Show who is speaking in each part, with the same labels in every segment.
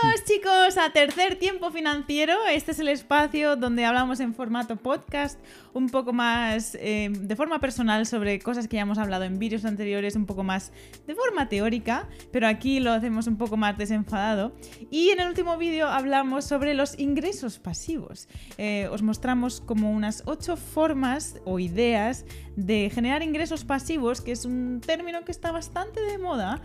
Speaker 1: Bienvenidos chicos a Tercer Tiempo Financiero. Este es el espacio donde hablamos en formato podcast, un poco más eh, de forma personal sobre cosas que ya hemos hablado en vídeos anteriores, un poco más de forma teórica, pero aquí lo hacemos un poco más desenfadado. Y en el último vídeo hablamos sobre los ingresos pasivos. Eh, os mostramos como unas ocho formas o ideas de generar ingresos pasivos, que es un término que está bastante de moda.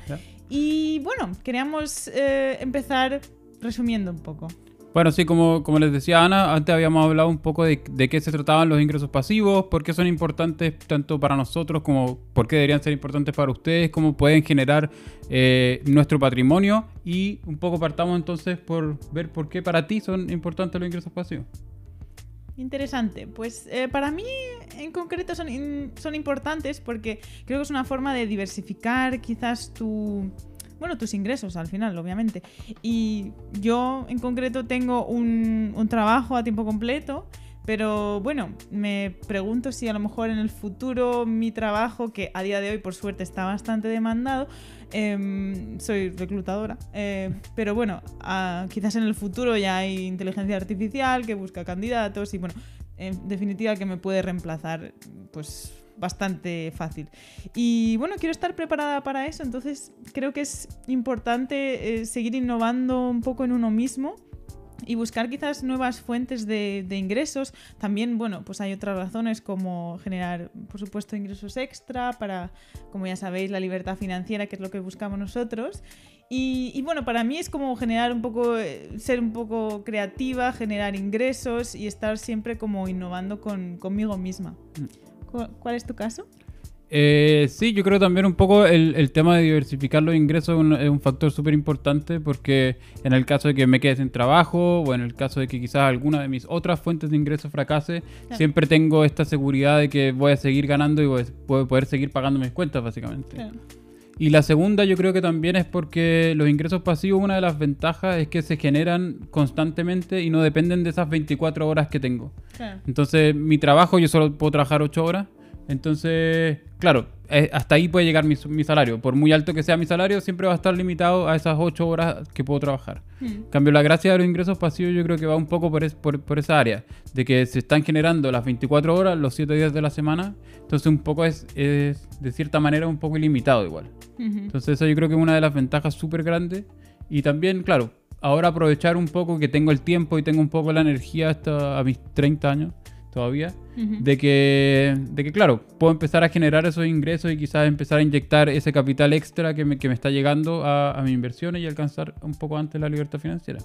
Speaker 1: Y bueno, queríamos eh, empezar resumiendo un poco.
Speaker 2: Bueno, sí, como, como les decía Ana, antes habíamos hablado un poco de, de, qué se trataban los ingresos pasivos, por qué son importantes tanto para nosotros como por qué deberían ser importantes para ustedes, cómo pueden generar eh, nuestro patrimonio y un poco partamos entonces por ver por qué para ti son importantes los ingresos pasivos.
Speaker 1: Interesante. Pues eh, para mí en concreto son, son importantes porque creo que es una forma de diversificar quizás tu... Bueno, tus ingresos al final, obviamente. Y yo en concreto tengo un, un trabajo a tiempo completo pero bueno, me pregunto si a lo mejor en el futuro mi trabajo, que a día de hoy por suerte está bastante demandado, eh, soy reclutadora, eh, pero bueno, quizás en el futuro ya hay inteligencia artificial que busca candidatos y bueno, en definitiva que me puede reemplazar pues bastante fácil. Y bueno, quiero estar preparada para eso, entonces creo que es importante eh, seguir innovando un poco en uno mismo y buscar quizás nuevas fuentes de, ingresos. También, bueno, pues hay otras razones como generar, por supuesto, ingresos extra para, como ya sabéis, la libertad financiera, que es lo que buscamos nosotros. Y, bueno, para mí es como generar un poco, eh, ser un poco creativa, generar ingresos y estar siempre como innovando con, conmigo misma. Mm. ¿Cuál es tu caso?
Speaker 2: Eh, sí, yo creo también un poco el, tema de diversificar los ingresos es un, factor súper importante porque en el caso de que me quede sin trabajo o en el caso de que quizás alguna de mis otras fuentes de ingresos fracase, siempre tengo esta seguridad de que voy a seguir ganando y voy, a poder seguir pagando mis cuentas básicamente. Y la segunda yo creo que también es porque los ingresos pasivos, una de las ventajas es que se generan constantemente y no dependen de esas 24 horas que tengo. Entonces mi trabajo yo solo puedo trabajar 8 horas entonces, claro, eh, hasta ahí puede llegar mi, salario. Por muy alto que sea mi salario, siempre va a estar limitado a esas 8 horas que puedo trabajar. Hmm. En cambio, la gracia de los ingresos pasivos yo creo que va un poco por, por, esa área, de que se están generando las 24 horas, los 7 días de la semana. Entonces, un poco es, es de cierta manera, un poco ilimitado igual. Entonces, eso yo creo que es una de las ventajas súper grandes. Y también, claro, ahora aprovechar un poco que tengo el tiempo y tengo un poco la energía hasta a mis 30 años todavía, de, que, de que, claro, puedo empezar a generar esos ingresos y quizás empezar a inyectar ese capital extra que me, que me está llegando a, a mis inversiones y alcanzar un poco antes la libertad financiera.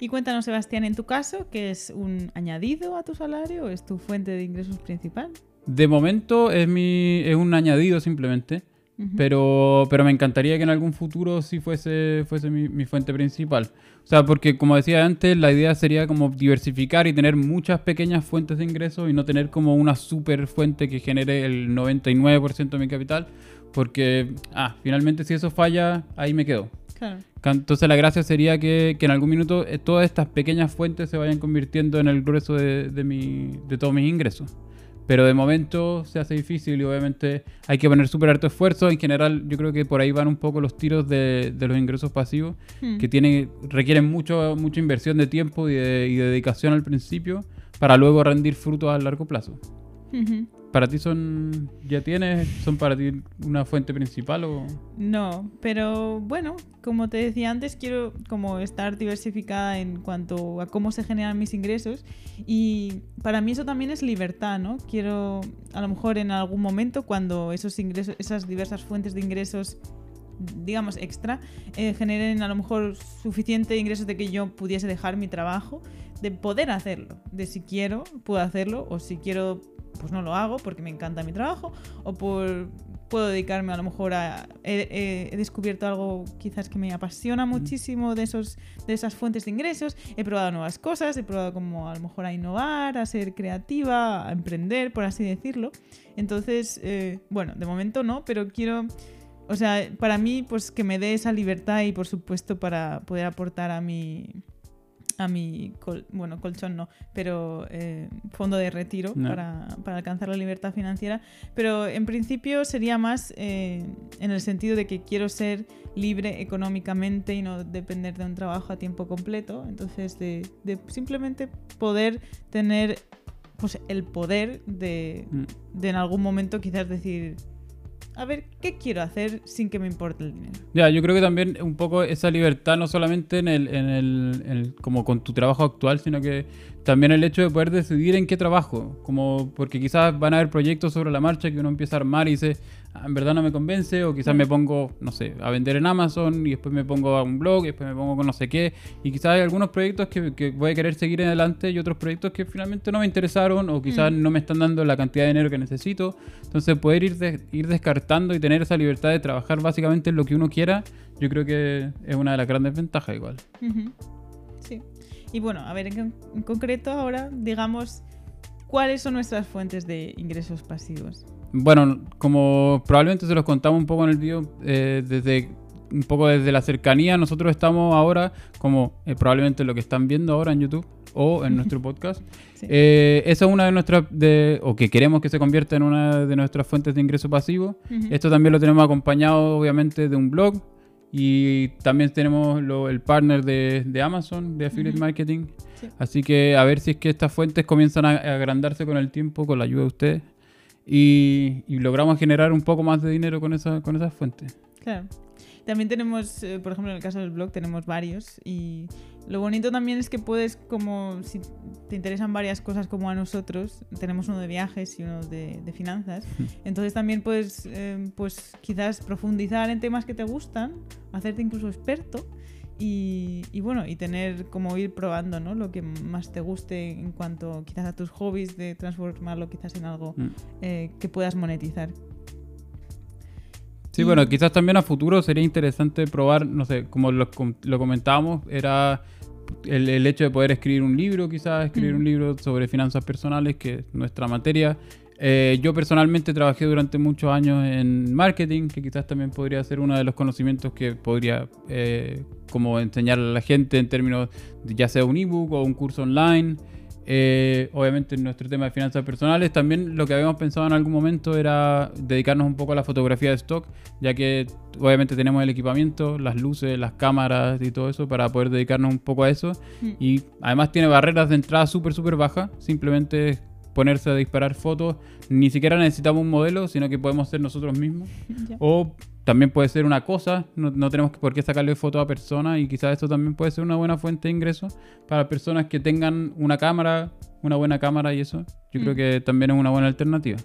Speaker 1: Y cuéntanos, Sebastián, en tu caso, ¿qué es un añadido a tu salario es tu fuente de ingresos principal?
Speaker 2: De momento es, mi, es un añadido simplemente pero, pero me encantaría que en algún futuro sí fuese, fuese mi, fuente principal. O sea, porque como decía antes, la idea sería como diversificar y tener muchas pequeñas fuentes de ingresos y no tener como una super fuente que genere el 99% de mi capital. Porque, ah, finalmente si eso falla, ahí me quedo. Entonces la gracia sería que, que, en algún minuto eh, todas estas pequeñas fuentes se vayan convirtiendo en el grueso de, de, mi, de todos mis ingresos. Pero de momento se hace difícil y obviamente hay que poner súper alto esfuerzo. En general, yo creo que por ahí van un poco los tiros de, de los ingresos pasivos, hmm. que tienen, requieren mucho, mucha inversión de tiempo y de, y de dedicación al principio para luego rendir frutos a largo plazo. ¿Para ti son, ya tienes, son para ti una fuente principal o...?
Speaker 1: No, pero bueno, como te decía antes, quiero como estar diversificada en cuanto a cómo se generan mis ingresos y para mí eso también es libertad, ¿no? Quiero, a lo mejor en algún momento, cuando esos ingresos, esas diversas fuentes de ingresos digamos, extra, eh, generen a lo mejor suficiente ingresos de que yo pudiese dejar mi trabajo, de poder hacerlo, de si quiero, puedo hacerlo, o si quiero pues no lo hago porque me encanta mi trabajo o por puedo dedicarme a lo mejor a he, descubierto algo quizás que me apasiona muchísimo de esos de esas fuentes de ingresos he probado nuevas cosas he probado como a lo mejor a innovar a ser creativa a emprender por así decirlo. Entonces eh, bueno de momento no pero quiero o sea para mí pues que me dé esa libertad y por supuesto para poder aportar a mi a mi, col- bueno, colchón no, pero eh, fondo de retiro
Speaker 2: No.
Speaker 1: para, para alcanzar la libertad financiera. Pero en principio sería más eh, en el sentido de que quiero ser libre económicamente y no depender de un trabajo a tiempo completo. Entonces, de, de simplemente poder tener pues, el poder de,
Speaker 2: Mm.
Speaker 1: de en algún momento quizás decir, a ver, ¿qué quiero hacer sin que me importe el dinero?
Speaker 2: Ya, yo creo que también un poco esa libertad, no solamente en el, en el, como con tu trabajo actual, sino que también el hecho de poder decidir en qué trabajo. Como porque quizás van a haber proyectos sobre la marcha que uno empieza a armar y dice, "Ah, en verdad no me convence, o quizás me pongo, no sé, a vender en Amazon y después me pongo a un blog y después me pongo con no sé qué. Y quizás hay algunos proyectos que, que voy a querer seguir en adelante y otros proyectos que finalmente no me interesaron o quizás
Speaker 1: Mm.
Speaker 2: no me están dando la cantidad de dinero que necesito. Entonces poder ir, de- ir descartando y tener esa libertad de trabajar básicamente en lo que uno quiera, yo creo que es una de las grandes ventajas igual.
Speaker 1: Y bueno, a ver, en, con- en concreto ahora, digamos, ¿cuáles son nuestras fuentes de ingresos pasivos?
Speaker 2: Bueno, como probablemente se los contamos un poco en el vídeo, eh, desde un poco desde la cercanía, nosotros estamos ahora como eh, probablemente lo que están viendo ahora en YouTube o en nuestro podcast.
Speaker 1: Sí.
Speaker 2: Eh, esa es una de nuestras, de, o que queremos que se convierta en una de nuestras fuentes de ingreso pasivo. Esto también lo tenemos acompañado obviamente de un blog y también tenemos lo- el partner de, de Amazon, de Affiliate. Marketing.
Speaker 1: Sí.
Speaker 2: Así que a ver si es que estas fuentes comienzan a, a agrandarse con el tiempo, con la ayuda de ustedes. Y, y logramos generar un poco más de dinero con, esa, con esas fuentes.
Speaker 1: Claro. También tenemos, eh, por ejemplo, en el caso del blog tenemos varios y lo bonito también es que puedes, como si te interesan varias cosas como a nosotros, tenemos uno de viajes y uno de, de finanzas, entonces también puedes, eh, pues quizás profundizar en temas que te gustan, hacerte incluso experto y, y bueno, y tener como ir probando, ¿no? Lo que más te guste en cuanto quizás a tus hobbies, de transformarlo quizás en algo
Speaker 2: Mm.
Speaker 1: eh, que puedas monetizar.
Speaker 2: Sí,
Speaker 1: Y-
Speaker 2: bueno, quizás también a futuro sería interesante probar, no sé, como lo, lo comentábamos, era el, el hecho de poder escribir un libro, quizás escribir
Speaker 1: Mm.
Speaker 2: un libro sobre finanzas personales, que es nuestra materia. Eh, yo personalmente trabajé durante muchos años en marketing, que quizás también podría ser uno de los conocimientos que podría eh, como enseñar a la gente en términos de ya sea un ebook o un curso online. Eh, obviamente en nuestro tema de finanzas personales también lo que habíamos pensado en algún momento era dedicarnos un poco a la fotografía de stock, ya que obviamente tenemos el equipamiento, las luces, las cámaras y todo eso para poder dedicarnos un poco a eso.
Speaker 1: Mm.
Speaker 2: Y además tiene barreras de entrada súper, súper bajas. Simplemente ponerse a disparar fotos. Ni siquiera necesitamos un modelo, sino que podemos ser nosotros mismos. O también puede ser una cosa, no, no tenemos por qué sacarle fotos a personas y quizás eso también puede ser una buena fuente de ingresos para personas que tengan una cámara, una buena cámara y eso. Yo creo
Speaker 1: Mm.
Speaker 2: que también es una buena alternativa.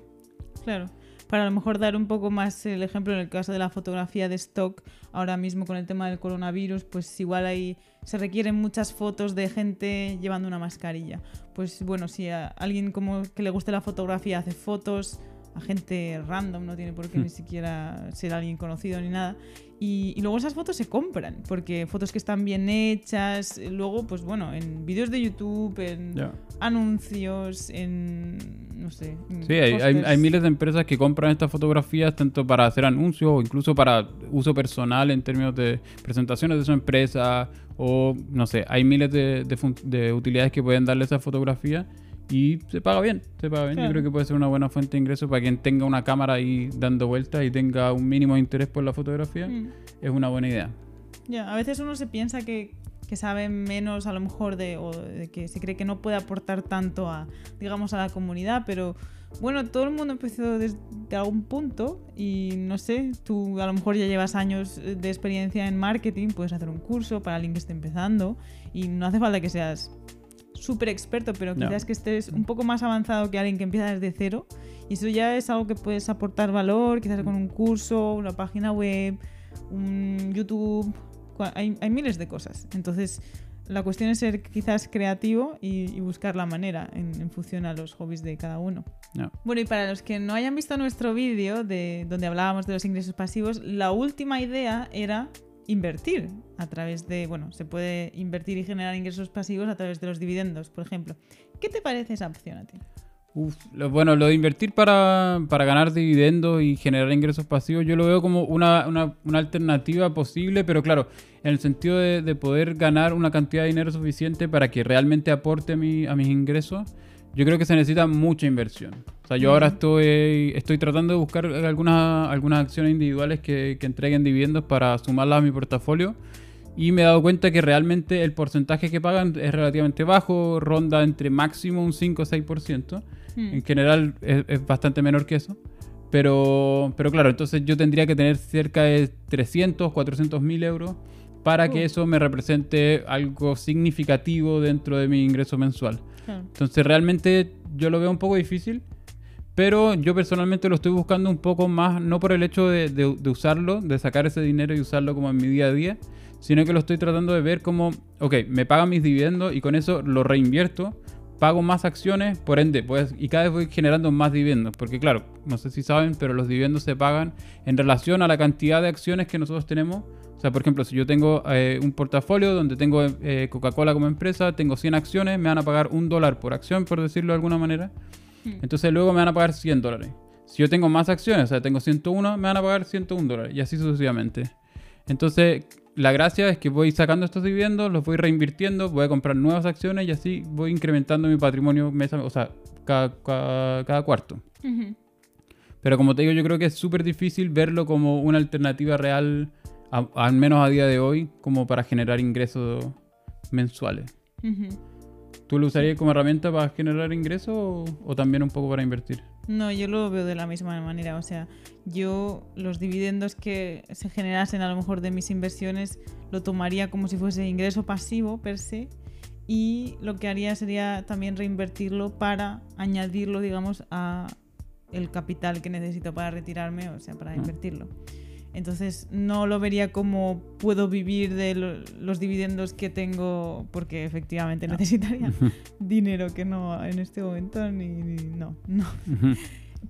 Speaker 1: Claro. Para a lo mejor dar un poco más el ejemplo en el caso de la fotografía de stock, ahora mismo con el tema del coronavirus, pues igual ahí se requieren muchas fotos de gente llevando una mascarilla. Pues bueno, si a alguien como que le guste la fotografía hace fotos a gente random, no tiene por qué
Speaker 2: Hmm.
Speaker 1: ni siquiera ser alguien conocido ni nada. Y, y luego esas fotos se compran, porque fotos que están bien hechas, eh, luego pues bueno, en vídeos de YouTube, en
Speaker 2: Ya.
Speaker 1: anuncios, en no sé. en
Speaker 2: Sí, hay, hay- hay miles de empresas que compran estas fotografías tanto para hacer anuncios o incluso para uso personal en términos de presentaciones de su empresa o no sé, hay miles de, de de utilidades que pueden darle esa fotografía y se paga bien, se paga bien. Yo creo que puede ser una buena fuente de ingresos para quien tenga una cámara ahí dando vueltas y tenga un mínimo de interés por la fotografía.
Speaker 1: Mm.
Speaker 2: Es una buena idea.
Speaker 1: Ya, a veces uno se piensa que, que sabe menos a lo mejor de, o de que se cree que no puede aportar tanto a, digamos, a la comunidad, pero bueno, todo el mundo empezó desde algún punto y no sé, tú a lo mejor ya llevas años de experiencia en marketing, puedes hacer un curso para alguien que esté empezando y no hace falta que seas súper experto, pero
Speaker 2: No.
Speaker 1: quizás que estés un poco más avanzado que alguien que empieza desde cero y eso ya es algo que puedes aportar valor, quizás con un curso, una página web, un YouTube, hay, hay miles de cosas. Entonces, la cuestión es ser quizás creativo y, y buscar la manera en, en función a los hobbies de cada uno.
Speaker 2: No.
Speaker 1: Bueno, y para los que no hayan visto nuestro vídeo de donde hablábamos de los ingresos pasivos, la última idea era invertir a través de, bueno, se puede invertir y generar ingresos pasivos a través de los dividendos, por ejemplo. ¿Qué te parece esa opción a ti?
Speaker 2: Lo- bueno, lo de invertir para, para ganar dividendos y generar ingresos pasivos, yo lo veo como una, una- una alternativa posible, pero claro, en el sentido de, de poder ganar una cantidad de dinero suficiente para que realmente aporte a, mi- a mis ingresos, yo creo que se necesita mucha inversión. O sea, yo ahora estoy, estoy tratando de buscar algunas, algunas acciones individuales que, que entreguen dividendos para sumarlas a mi portafolio. Y me he dado cuenta que realmente el porcentaje que pagan es relativamente bajo, ronda entre máximo un 5 o 6%.
Speaker 1: Mm.
Speaker 2: En general es, es bastante menor que eso. Pero, pero claro, entonces yo tendría que tener cerca de 300, 400 mil euros para que
Speaker 1: Uh.
Speaker 2: eso me represente algo significativo dentro de mi ingreso mensual. Entonces realmente yo lo veo un poco difícil, pero yo personalmente lo estoy buscando un poco más, no por el hecho de, de- de usarlo, de sacar ese dinero y usarlo como en mi día a día, sino que lo estoy tratando de ver como, ok, me pagan mis dividendos y con eso lo reinvierto, pago más acciones, por ende, pues, y cada vez voy generando más dividendos, porque claro, no sé si saben, pero los dividendos se pagan en relación a la cantidad de acciones que nosotros tenemos. O sea, por ejemplo, si yo tengo eh, un portafolio donde tengo eh, Coca-Cola como empresa, tengo 100 acciones, me van a pagar un dólar por acción, por decirlo de alguna manera.
Speaker 1: Mm.
Speaker 2: Entonces luego me van a pagar 100 dólares. Si yo tengo más acciones, o sea, tengo 101, me van a pagar 101 dólares y así sucesivamente. Entonces, la gracia es que voy sacando estos dividendos, los voy reinvirtiendo, voy a comprar nuevas acciones y así voy incrementando mi patrimonio mes a- o sea, cada, cada- cada cuarto. Pero como te digo, yo creo que es súper difícil verlo como una alternativa real, a- al menos a día de hoy, como para generar ingresos mensuales. ¿Tú lo usarías como herramienta para generar ingresos o, o también un poco para invertir?
Speaker 1: No, yo lo veo de la misma manera. O sea, yo los dividendos que se generasen a lo mejor de mis inversiones lo tomaría como si fuese ingreso pasivo per se. Y lo que haría sería también reinvertirlo para añadirlo, digamos, a el capital que necesito para retirarme, o sea, para
Speaker 2: Ah.
Speaker 1: invertirlo. Entonces no lo vería como puedo vivir de lo- los dividendos que tengo porque efectivamente
Speaker 2: Ah.
Speaker 1: necesitaría dinero que no en este momento ni, ni- no, no.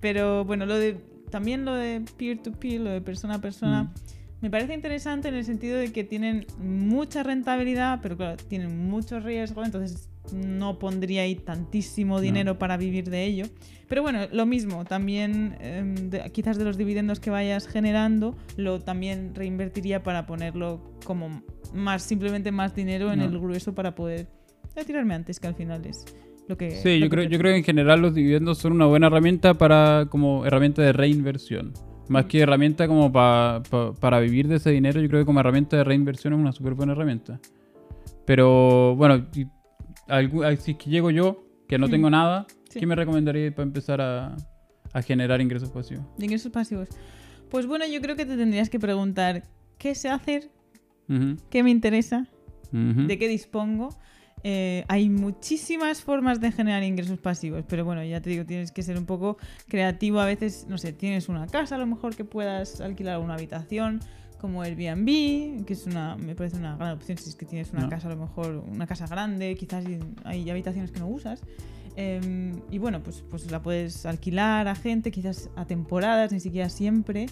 Speaker 1: Pero bueno, lo de también lo de peer to peer, lo de persona a persona,
Speaker 2: Mm.
Speaker 1: Me parece interesante en el sentido de que tienen mucha rentabilidad, pero claro, tienen mucho riesgo, entonces no pondría ahí tantísimo dinero para vivir de ello. Pero bueno, lo mismo, también de- quizás de los dividendos que vayas generando, lo también reinvertiría para ponerlo como más, simplemente más dinero en
Speaker 2: No.
Speaker 1: el grueso para poder retirarme antes, que al final es lo que...
Speaker 2: Sí,
Speaker 1: lo
Speaker 2: yo
Speaker 1: que
Speaker 2: creo, yo creo que en general los dividendos son una buena herramienta para como herramienta de reinversión. Más que herramienta como pa- pa- para vivir de ese dinero, yo creo que como herramienta de reinversión es una súper buena herramienta. Pero bueno, y algu- ah, si es que llego yo, que no
Speaker 1: Mm.
Speaker 2: tengo nada,
Speaker 1: Sí.
Speaker 2: ¿qué me recomendaría para empezar a, a generar ingresos pasivos?
Speaker 1: De ingresos pasivos. Pues bueno, yo creo que te tendrías que preguntar qué sé hacer,
Speaker 2: Ujú,
Speaker 1: qué me interesa,
Speaker 2: ujú.
Speaker 1: de qué dispongo. Eh, hay muchísimas formas de generar ingresos pasivos, pero bueno, ya te digo, tienes que ser un poco creativo. A veces, no sé, tienes una casa a lo mejor que puedas alquilar una habitación como Airbnb, que es una, me parece una gran opción si es que tienes una
Speaker 2: No.
Speaker 1: casa a lo mejor, una casa grande, quizás hay habitaciones que no usas. Em, y bueno, pues, pues la puedes alquilar a gente, quizás a temporadas, ni siquiera siempre.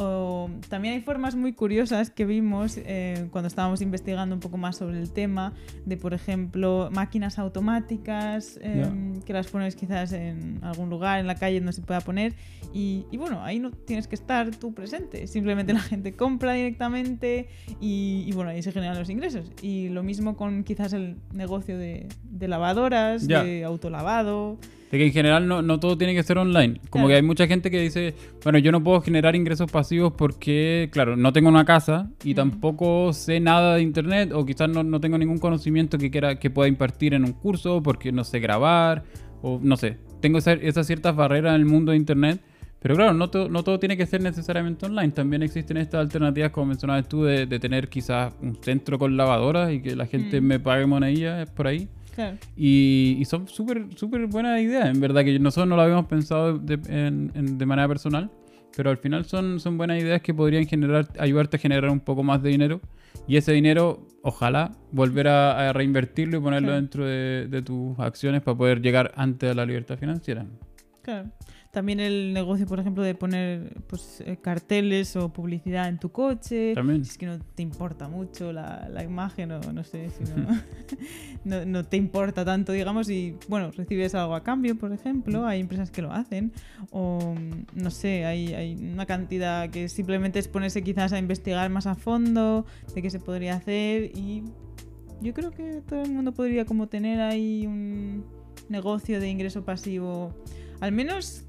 Speaker 1: O también hay formas muy curiosas que vimos eh, cuando estábamos investigando un poco más sobre el tema, de por ejemplo máquinas automáticas em, que las pones quizás en algún lugar, en la calle donde se pueda poner. Y, y bueno, ahí no tienes que estar tú presente, simplemente la gente compra directamente y, y bueno, ahí se generan los ingresos. Y lo mismo con quizás el negocio de, de lavadoras,
Speaker 2: Ya.
Speaker 1: de autolavado.
Speaker 2: De que en general no, no todo tiene que ser online. Como
Speaker 1: Claro.
Speaker 2: que hay mucha gente que dice, bueno, yo no puedo generar ingresos pasivos porque, claro, no tengo una casa y
Speaker 1: Mm.
Speaker 2: tampoco sé nada de internet o quizás no, no tengo ningún conocimiento que quiera que pueda impartir en un curso porque no sé grabar o no sé. Tengo esa- esas ciertas barreras en el mundo de internet. Pero claro, no, to- no todo tiene que ser necesariamente online. También existen estas alternativas, como mencionabas tú, de, de tener quizás un centro con lavadoras y que la gente
Speaker 1: Mm.
Speaker 2: me pague monedillas por ahí.
Speaker 1: Claro.
Speaker 2: Y, y son súper, súper buenas ideas, en verdad, que nosotros no lo habíamos pensado de, en- en- de manera personal, pero al final son, son buenas ideas que podrían generar, ayudarte a generar un poco más de dinero y ese dinero, ojalá, volver a, a reinvertirlo y ponerlo
Speaker 1: Claro.
Speaker 2: dentro de, de tus acciones para poder llegar antes a la libertad financiera.
Speaker 1: Claro. También el negocio, por ejemplo, de poner pues, eh, carteles o publicidad en tu coche.
Speaker 2: También.
Speaker 1: Si es que no te importa mucho la, la imagen o no sé si no, no, no te importa tanto, digamos, y bueno, recibes algo a cambio, por ejemplo. Hay empresas que lo hacen. O no sé, hay, hay una cantidad que simplemente es ponerse quizás a investigar más a fondo de qué se podría hacer y yo creo que todo el mundo podría como tener ahí un negocio de ingreso pasivo, al menos,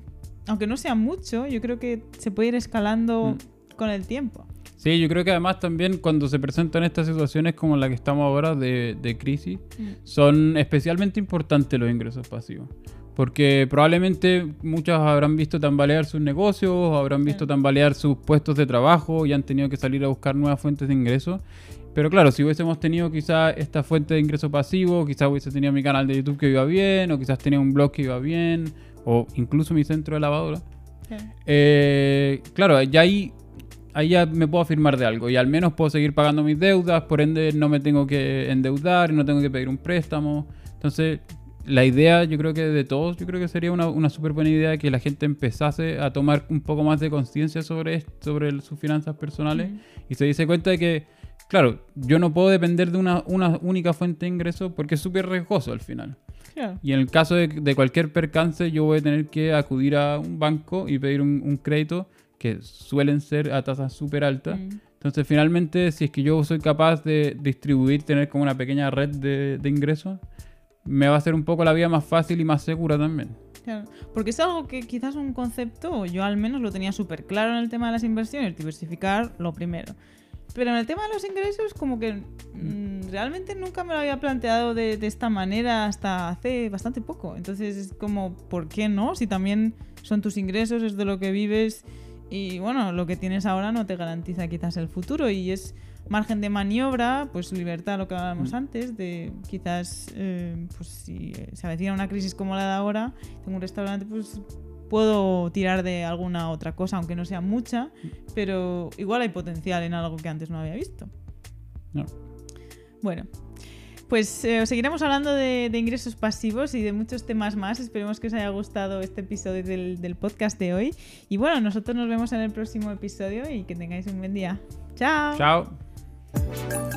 Speaker 1: aunque no sea mucho, yo creo que se puede ir escalando con el tiempo.
Speaker 2: Sí, yo creo que además también cuando se presentan estas situaciones como la que estamos ahora de, de crisis, son especialmente importantes los ingresos pasivos. Porque probablemente muchos habrán visto tambalear sus negocios, habrán visto tambalear sus puestos de trabajo y han tenido que salir a buscar nuevas fuentes de ingresos. Pero claro, si hubiésemos tenido quizás esta fuente de ingreso pasivo, quizás hubiese tenido mi canal de YouTube que iba bien, o quizás tenía un blog que iba bien, o incluso mi centro de lavadora. Eh, claro, ya ahí, ahí ya me puedo afirmar de algo y al menos puedo seguir pagando mis deudas, por ende no me tengo que endeudar, no tengo que pedir un préstamo. Entonces, la idea yo creo que de todos, yo creo que sería una, una súper buena idea que la gente empezase a tomar un poco más de conciencia sobre, sobre sus finanzas personales
Speaker 1: Ujú.
Speaker 2: y se dice cuenta de que, claro, yo no puedo depender de una, una única fuente de ingreso porque es súper riesgoso al final. Y en el caso de, de cualquier percance, yo voy a tener que acudir a un banco y pedir un, un crédito que suelen ser a tasas súper altas.
Speaker 1: Mm.
Speaker 2: Entonces, finalmente, si es que yo soy capaz de distribuir, tener como una pequeña red de, de ingresos, me va a hacer un poco la vida más fácil y más segura también.
Speaker 1: Claro, porque es algo que quizás un concepto, yo al menos lo tenía súper claro en el tema de las inversiones, diversificar lo primero. Pero en el tema de los ingresos, como que mm, realmente nunca me lo había planteado de, de esta manera hasta hace bastante poco. Entonces es como, ¿por qué no? Si también son tus ingresos, es de lo que vives y bueno, lo que tienes ahora no te garantiza quizás el futuro y es margen de maniobra, pues libertad, lo que hablábamos
Speaker 2: Mm.
Speaker 1: antes, de quizás, eh, pues si se avecina una crisis como la de ahora, tengo un restaurante, pues puedo tirar de alguna otra cosa, aunque no sea mucha, pero igual hay potencial en algo que antes no había visto.
Speaker 2: No.
Speaker 1: Bueno, pues eh, seguiremos hablando de, de ingresos pasivos y de muchos temas más. Esperemos que os haya gustado este episodio del, del podcast de hoy. Y bueno, nosotros nos vemos en el próximo episodio y que tengáis un buen día. Chao.
Speaker 2: Chao.